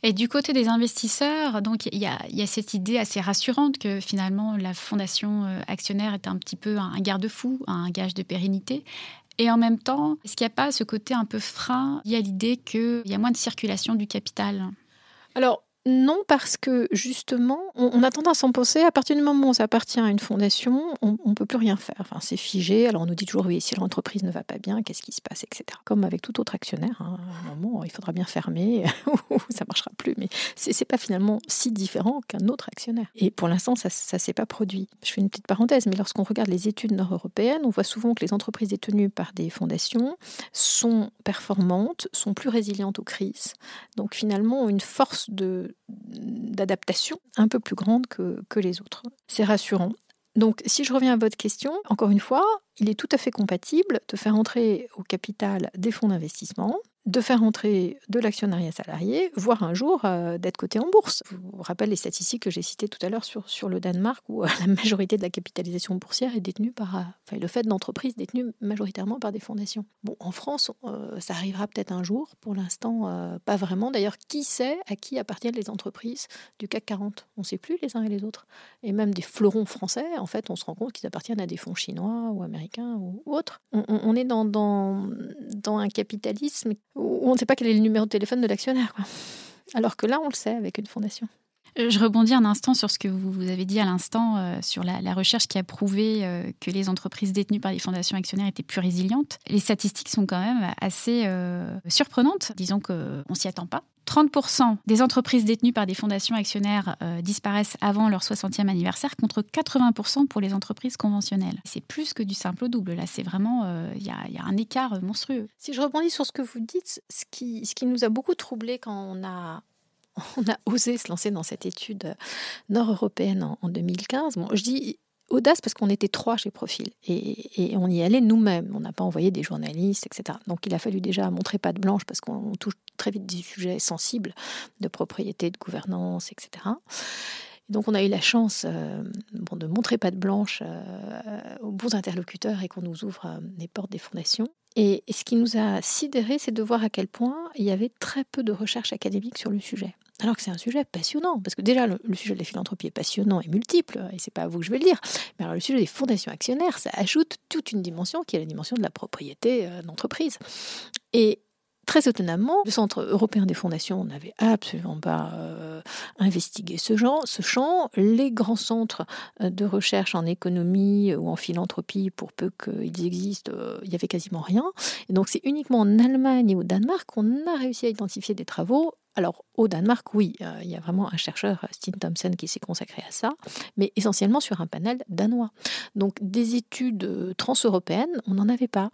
Et du côté des investisseurs, donc il y, a, cette idée assez rassurante que finalement la fondation euh, actionnaire est un petit peu un garde-fou, un gage de pérennité. Et en même temps, est-ce qu'il n'y a pas ce côté un peu frein? Il y a l'idée qu'il y a moins de circulation du capital. Non, parce que justement, on, a tendance à s'en penser, à partir du moment où ça appartient à une fondation, on ne peut plus rien faire. Enfin, c'est figé. Alors on nous dit toujours, oui, si l'entreprise ne va pas bien, qu'est-ce qui se passe, etc. Comme avec tout autre actionnaire, hein, à un moment, il faudra bien fermer, ou ça ne marchera plus. Mais ce n'est pas finalement si différent qu'un autre actionnaire. Et pour l'instant, ça ne s'est pas produit. Je fais une petite parenthèse, mais lorsqu'on regarde les études nord-européennes, on voit souvent que les entreprises détenues par des fondations sont performantes, sont plus résilientes aux crises. Donc finalement, une force de d'adaptation un peu plus grande que, que les autres. C'est rassurant. Donc, si je reviens à votre question, encore une fois, il est tout à fait compatible de faire entrer au capital des fonds d'investissement de faire entrer de l'actionnariat salarié, voire un jour euh, d'être coté en bourse. Je vous rappelle les statistiques que j'ai citées tout à l'heure sur, sur le Danemark, où euh, la majorité de la capitalisation boursière est détenue par, euh, le fait d'entreprises détenues majoritairement par des fondations. Bon, en France, ça arrivera peut-être un jour. Pour l'instant, pas vraiment. D'ailleurs, qui sait à qui appartiennent les entreprises du CAC 40 On ne sait plus les uns et les autres. Et même des fleurons français, en fait, on se rend compte qu'ils appartiennent à des fonds chinois ou américains ou, autres. On, on, est dans, dans, dans un capitalisme où on ne sait pas quel est le numéro de téléphone de l'actionnaire. Alors que là, on le sait avec une fondation. Euh, je rebondis un instant sur ce que vous avez dit à l'instant, euh, sur la, recherche qui a prouvé euh, que les entreprises détenues par les fondations actionnaires étaient plus résilientes. Les statistiques sont quand même assez surprenantes. Disons qu'on ne s'y attend pas. 30% des entreprises détenues par des fondations actionnaires disparaissent avant leur 60e anniversaire contre 80% pour les entreprises conventionnelles. C'est plus que du simple au double. Là, c'est vraiment, il y, a un écart monstrueux. Si je rebondis sur ce que vous dites, ce qui, ce qui nous a beaucoup troublé quand on a on a osé se lancer dans cette étude nord-européenne en, 2015. Bon, je dis audace parce qu'on était trois chez Profil et, on y allait nous-mêmes. On n'a pas envoyé des journalistes, etc. Donc il a fallu déjà montrer pas de blanche parce qu'on touche très vite des sujets sensibles de propriété, de gouvernance, etc. donc on a eu la chance euh, de montrer pas de blanche euh, aux bons interlocuteurs et qu'on nous ouvre euh, les portes des fondations. Et, ce qui nous a sidéré, c'est de voir à quel point il y avait très peu de recherche académique sur le sujet. Alors que c'est un sujet passionnant, parce que déjà le, sujet de la philanthropie est passionnant et multiple, et c'est pas à vous que je vais le dire. Mais alors le sujet des fondations actionnaires, ça ajoute toute une dimension qui est la dimension de la propriété euh, d'entreprise. Et Très étonnamment, le Centre européen des fondations n'avait absolument pas euh, investigué ce, genre, ce champ. Les grands centres euh, de recherche en économie ou en philanthropie, pour peu qu'ils existent, il n'y avait quasiment rien. Et donc c'est uniquement en Allemagne et au Danemark qu'on a réussi à identifier des travaux alors, au Danemark, oui, euh, il y a vraiment un chercheur, Stine Thompson, qui s'est consacré à ça, mais essentiellement sur un panel danois. Donc, des études euh, transeuropéennes, on n'en avait pas.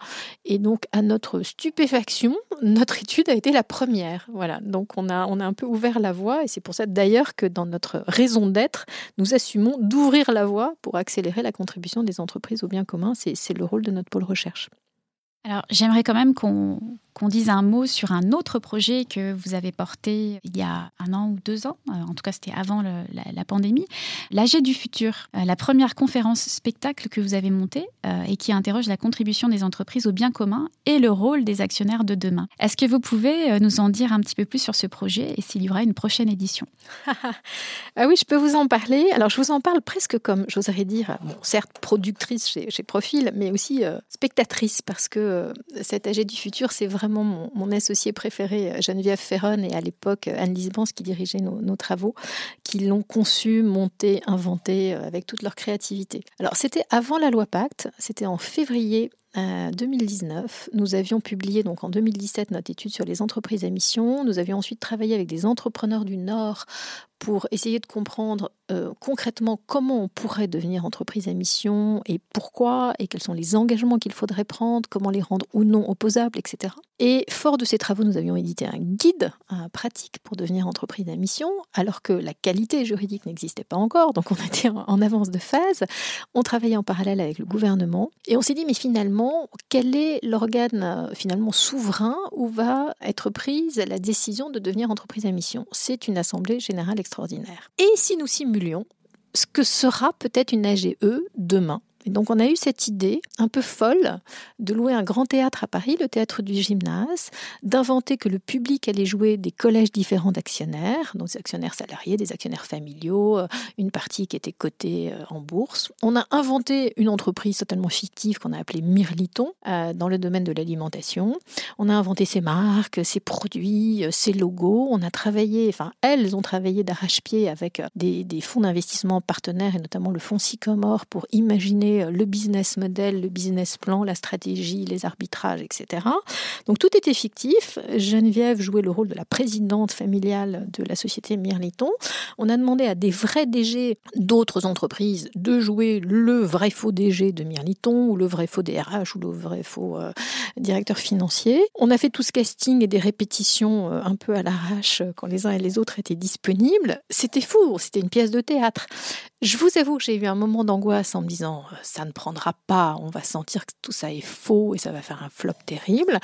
Et donc, à notre stupéfaction, notre étude a été la première. Voilà, donc on a, on a un peu ouvert la voie, et c'est pour ça d'ailleurs que dans notre raison d'être, nous assumons d'ouvrir la voie pour accélérer la contribution des entreprises au bien commun. C'est le rôle de notre pôle recherche. Alors, j'aimerais quand même qu'on qu'on dise un mot sur un autre projet que vous avez porté il y a un an ou deux ans, euh, en tout cas c'était avant la, pandémie, l'AG du futur, euh, la première conférence spectacle que vous avez montée euh, et qui interroge la contribution des entreprises au bien commun et le rôle des actionnaires de demain. Est-ce que vous pouvez nous en dire un petit peu plus sur ce projet et s'il y aura une prochaine édition? Ah oui, je peux vous en parler. Alors je vous en parle presque comme, j'oserais dire, certes productrice chez, Profil, mais aussi spectatrice parce que cette AG du futur, c'est vraiment mon, associé préféré, euh, Geneviève Ferron, et à l'époque euh, Anne Lisbans qui dirigeait nos, travaux, qui l'ont conçu, monté, inventé euh, avec toute leur créativité. Alors c'était avant la loi Pacte, c'était en février 2019. Nous avions publié donc en 2017 notre étude sur les entreprises à mission. Nous avions ensuite travaillé avec des entrepreneurs du Nord pour essayer de comprendre euh, concrètement comment on pourrait devenir entreprise à mission et pourquoi et quels sont les engagements qu'il faudrait prendre, comment les rendre ou non opposables, etc. Et fort de ces travaux, nous avions édité un guide pratique pour devenir entreprise à mission, alors que la qualité juridique n'existait pas encore, donc on était en avance de phase. On travaillait en parallèle avec le gouvernement et on s'est dit mais finalement quel est l'organe euh, finalement souverain où va être prise la décision de devenir entreprise à mission? C'est une assemblée générale et si nous simulions ce que sera peut-être une AGE demain? Et donc on a eu cette idée un peu folle de louer un grand théâtre à Paris, le théâtre du gymnase, d'inventer que le public allait jouer des collèges différents d'actionnaires, donc des actionnaires salariés, des actionnaires familiaux, euh, une partie qui était cotée euh, en bourse. On a inventé une entreprise totalement fictive qu'on a appelée Mirliton euh, dans le domaine de l'alimentation. On a inventé ses marques, ses produits, ses logos. On a travaillé, enfin elles ont travaillé d'arrache-pied avec des, des fonds d'investissement partenaires et notamment le fonds Sycomore pour imaginer euh, le business model, le business plan, la stratégie, les arbitrages, etc. Donc tout était fictif. Geneviève jouait le rôle de la présidente familiale de la société Mirliton. On a demandé à des vrais DG d'autres entreprises de jouer le vrai faux DG de Mirliton ou le vrai faux DRH ou le vrai faux euh, directeur financier. On a fait tout ce casting et des répétitions euh, un peu à l'arrache quand les uns et les autres étaient disponibles. C'était fou, c'était une pièce de théâtre. Je vous avoue que j'ai eu un moment d'angoisse en me disant ça ne prendra pas, on va sentir que tout ça est faux et ça va faire un flop terrible.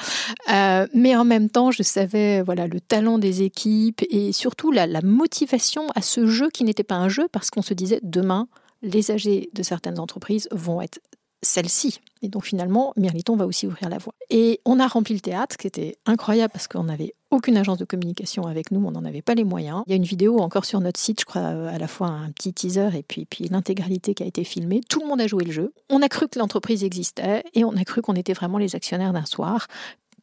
Euh, mais en même temps, je savais voilà le talent des équipes et surtout la, la motivation à ce jeu qui n'était pas un jeu parce qu'on se disait demain, les âgés de certaines entreprises vont être celle-ci. Et donc finalement, Mirliton va aussi ouvrir la voie. Et on a rempli le théâtre, qui était incroyable parce qu'on n'avait aucune agence de communication avec nous, on n'en avait pas les moyens. Il y a une vidéo encore sur notre site, je crois, à la fois un petit teaser et puis, puis l'intégralité qui a été filmée. Tout le monde a joué le jeu. On a cru que l'entreprise existait et on a cru qu'on était vraiment les actionnaires d'un soir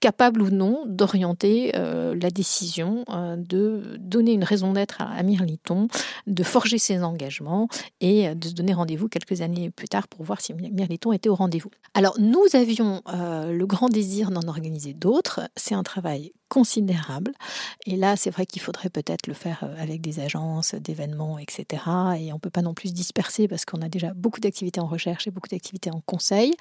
capable ou non d'orienter euh, la décision, euh, de donner une raison d'être à, Mirliton, de forger ses engagements et de se donner rendez-vous quelques années plus tard pour voir si Mirliton était au rendez-vous. Alors nous avions le grand désir d'en organiser d'autres. C'est un travail considérable. Et là, c'est vrai qu'il faudrait peut-être le faire euh, avec des agences, d'événements, etc. Et on ne peut pas non plus se disperser parce qu'on a déjà beaucoup d'activités en recherche et beaucoup d'activités en conseil.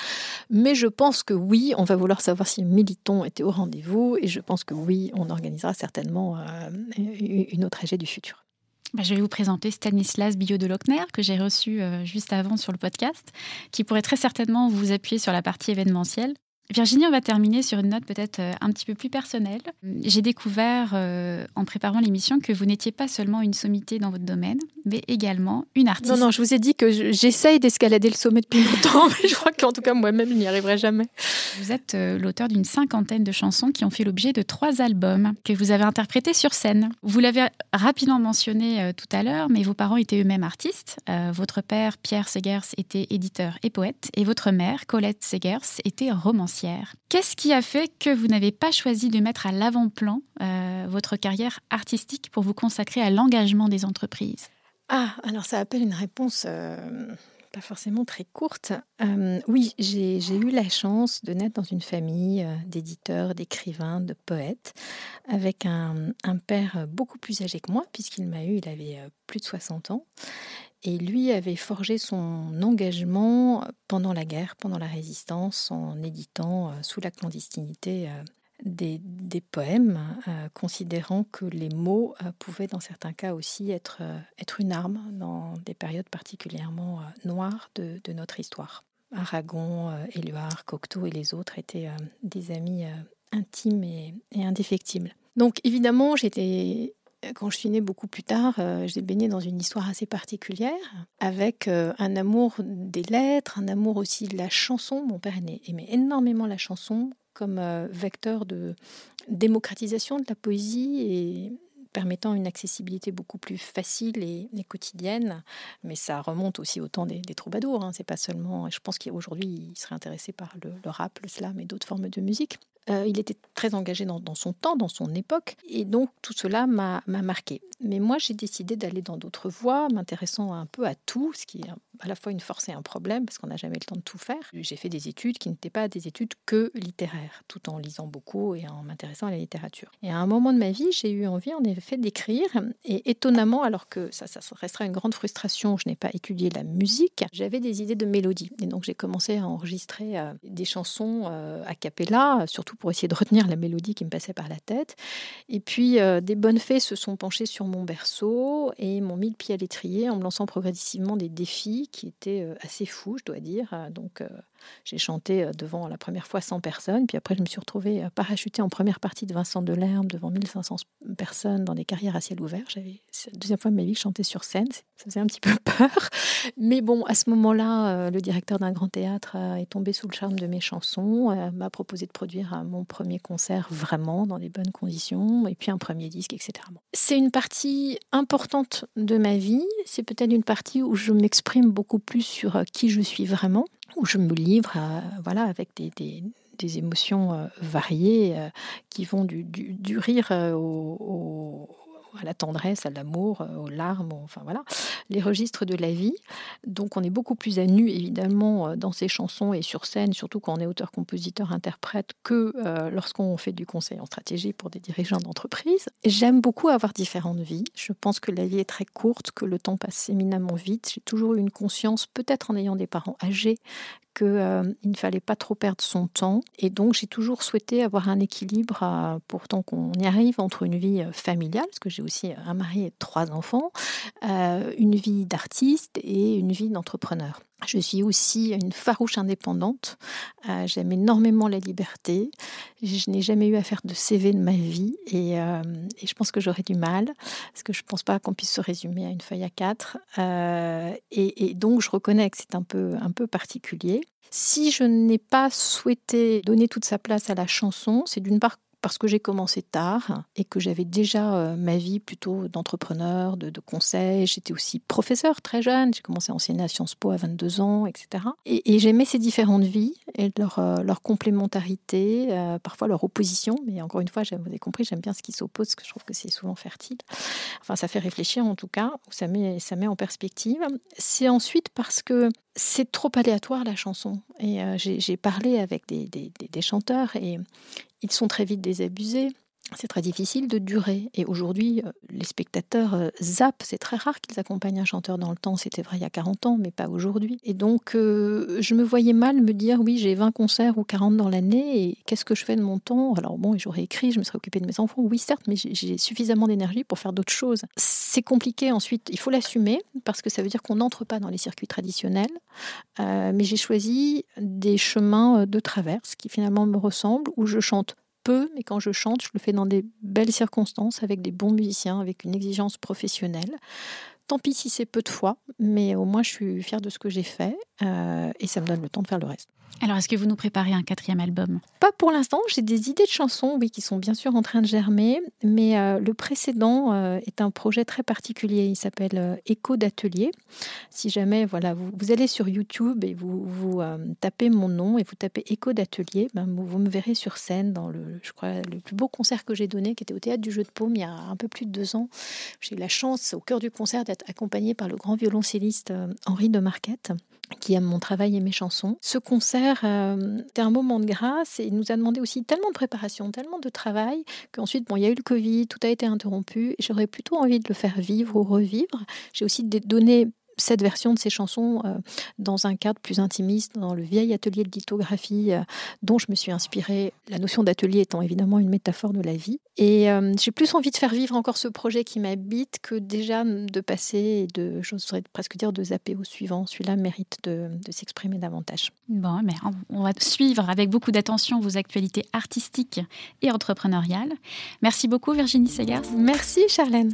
Mais je pense que oui, on va vouloir savoir si Militon était au rendez-vous. Et je pense que oui, on organisera certainement euh, une autre AG du futur. Bah, je vais vous présenter Stanislas Billot de Lochner, que j'ai reçu euh, juste avant sur le podcast, qui pourrait très certainement vous appuyer sur la partie événementielle. Virginie, on va terminer sur une note peut-être euh, un petit peu plus personnelle. J'ai découvert euh, en préparant l'émission que vous n'étiez pas seulement une sommité dans votre domaine, mais également une artiste. Non, non, je vous ai dit que j'essaye d'escalader le sommet depuis longtemps, mais je crois qu'en tout cas moi-même, je n'y arriverai jamais. Vous êtes euh, l'auteur d'une cinquantaine de chansons qui ont fait l'objet de trois albums que vous avez interprétés sur scène. Vous l'avez rapidement mentionné tout à l'heure, mais vos parents étaient eux-mêmes artistes. votre père, Pierre Segers, était éditeur et poète, et votre mère, Colette Segers, était romancière. Qu'est-ce qui a fait que vous n'avez pas choisi de mettre à l'avant-plan euh, votre carrière artistique pour vous consacrer à l'engagement des entreprises? Ah, alors ça appelle une réponse euh, pas forcément très courte. Euh, oui, j'ai eu la chance de naître dans une famille d'éditeurs, d'écrivains, de poètes, avec un, un, père beaucoup plus âgé que moi, puisqu'il m'a eu, il avait plus de 60 ans. Et lui avait forgé son engagement pendant la guerre, pendant la résistance, en éditant euh, sous la clandestinité euh, des, poèmes, euh, considérant que les mots pouvaient dans certains cas aussi être, être une arme dans des périodes particulièrement noires de, notre histoire. Aragon, Éluard, Cocteau et les autres étaient des amis intimes et, et indéfectibles. Donc évidemment, j'étais quand je suis née beaucoup plus tard, euh, j'ai baigné dans une histoire assez particulière, avec euh, un amour des lettres, un amour aussi de la chanson. Mon père aimait énormément la chanson comme euh, vecteur de démocratisation de la poésie et permettant une accessibilité beaucoup plus facile et, quotidienne. Mais ça remonte aussi au temps des, troubadours. Hein. C'est pas seulement. Je pense qu'aujourd'hui, il serait intéressé par le, le rap, le slam et d'autres formes de musique. Euh, il était très engagé dans, son temps, dans son époque, et donc tout cela m'a marqué. Mais moi, j'ai décidé d'aller dans d'autres voies, m'intéressant un peu à tout, ce qui est à la fois une force et un problème, parce qu'on n'a jamais le temps de tout faire. J'ai fait des études qui n'étaient pas des études que littéraires, tout en lisant beaucoup et en m'intéressant à la littérature. Et à un moment de ma vie, j'ai eu envie, en effet, d'écrire, et étonnamment, alors que ça, ça restera une grande frustration, je n'ai pas étudié la musique, j'avais des idées de mélodie. Et donc, j'ai commencé à enregistrer euh, des chansons euh, a cappella, surtout pour essayer de retenir la mélodie qui me passait par la tête. Et puis, euh, des bonnes fées se sont penchées sur mon berceau et m'ont mis le pied à l'étrier en me lançant progressivement des défis qui étaient euh, assez fous, je dois dire. Donc, euh, j'ai chanté devant la première fois 100 personnes, puis après je me suis retrouvée parachutée en première partie de Vincent Delerme devant 1500 personnes dans des carrières à ciel ouvert. J'avais la deuxième fois de ma vie que je chantais sur scène, ça faisait un petit peu peur. Mais bon, à ce moment-là, le directeur d'un grand théâtre est tombé sous le charme de mes chansons, m'a proposé de produire mon premier concert vraiment dans des bonnes conditions, et puis un premier disque, etc. C'est une partie importante de ma vie, c'est peut-être une partie où je m'exprime beaucoup plus sur euh, qui je suis vraiment, où je me livre voilà, avec des, des, émotions euh, variées euh, qui vont du, du, rire au à la tendresse, à l'amour, euh, aux larmes, enfin voilà, les registres de la vie. Donc on est beaucoup plus à nu évidemment euh, dans ces chansons et sur scène, surtout quand on est auteur, compositeur, interprète, que euh, lorsqu'on fait du conseil en stratégie pour des dirigeants d'entreprise. J'aime beaucoup avoir différentes vies. Je pense que la vie est très courte, que le temps passe éminemment vite. J'ai toujours eu une conscience, peut-être en ayant des parents âgés, qu'il euh, ne fallait pas trop perdre son temps. Et donc, j'ai toujours souhaité avoir un équilibre, euh, pourtant qu'on y arrive, entre une vie euh, familiale, parce que j'ai aussi un mari et trois enfants, une vie d'artiste et une vie d'entrepreneur. Je suis aussi une farouche indépendante. Euh, j'aime énormément la liberté. Je n'ai jamais eu à faire de CV de ma vie et, euh, je pense que j'aurais du mal parce que je ne pense pas qu'on puisse se résumer à une feuille à quatre. Euh, et, donc je reconnais que c'est un peu, un peu particulier. Si je n'ai pas souhaité donner toute sa place à la chanson, c'est d'une part parce que j'ai commencé tard et que j'avais déjà euh, ma vie plutôt d'entrepreneur, de, conseil. J'étais aussi professeur très jeune. J'ai commencé à enseigner à Sciences Po à 22 ans, etc. Et, j'aimais ces différentes vies et leur, euh, complémentarité, euh, parfois leur opposition. Mais encore une fois, vous avez compris, j'aime bien ce qui s'oppose, parce que je trouve que c'est souvent fertile. Enfin, ça fait réfléchir en tout cas, ça met, ça met en perspective. C'est ensuite parce que c'est trop aléatoire la chanson. Et j'ai parlé avec des, des, chanteurs et ils sont très vite désabusés c'est très difficile de durer. Et aujourd'hui, euh, les spectateurs euh, zappent. C'est très rare qu'ils accompagnent un chanteur dans le temps. C'était vrai il y a 40 ans, mais pas aujourd'hui. Et donc, euh, je me voyais mal me dire, oui, j'ai 20 concerts ou 40 dans l'année, et qu'est-ce que je fais de mon temps? Alors bon, j'aurais écrit, je me serais occupée de mes enfants. Oui, certes, mais j'ai suffisamment d'énergie pour faire d'autres choses. C'est compliqué ensuite. Il faut l'assumer, parce que ça veut dire qu'on n'entre pas dans les circuits traditionnels. mais j'ai choisi des chemins de traverse qui finalement me ressemblent, où je chante peu, mais quand je chante, je le fais dans des belles circonstances, avec des bons musiciens, avec une exigence professionnelle. Tant pis si c'est peu de fois, mais au moins je suis fière de ce que j'ai fait euh, et ça me donne le temps de faire le reste. Alors, est-ce que vous nous préparez un quatrième album? Pas pour l'instant. J'ai des idées de chansons, oui, qui sont bien sûr en train de germer. Mais euh, le précédent euh, est un projet très particulier. Il s'appelle euh, Écho d'atelier. Si jamais, voilà, vous, allez sur YouTube et vous, vous tapez mon nom et vous tapez Écho d'atelier, ben, vous, me verrez sur scène dans le, je crois, le plus beau concert que j'ai donné, qui était au théâtre du Jeu de Paume il y a un peu plus de deux ans. J'ai eu la chance, au cœur du concert, d'être accompagnée par le grand violoncelliste Henri de Marquette qui aime mon travail et mes chansons. Ce concert euh, était un moment de grâce et il nous a demandé aussi tellement de préparation, tellement de travail qu'ensuite, bon, il y a eu le Covid, tout a été interrompu et j'aurais plutôt envie de le faire vivre ou revivre. J'ai aussi donné cette version de ces chansons euh, dans un cadre plus intimiste, dans le vieil atelier de lithographie euh, dont je me suis inspirée, la notion d'atelier étant évidemment une métaphore de la vie. Et euh, j'ai plus envie de faire vivre encore ce projet qui m'habite que déjà de passer et de, j'oserais presque dire, de zapper au suivant. Celui-là mérite de, de s'exprimer davantage. Bon, mais on va suivre avec beaucoup d'attention vos actualités artistiques et entrepreneuriales. Merci beaucoup Virginie Segers. Merci Charlène.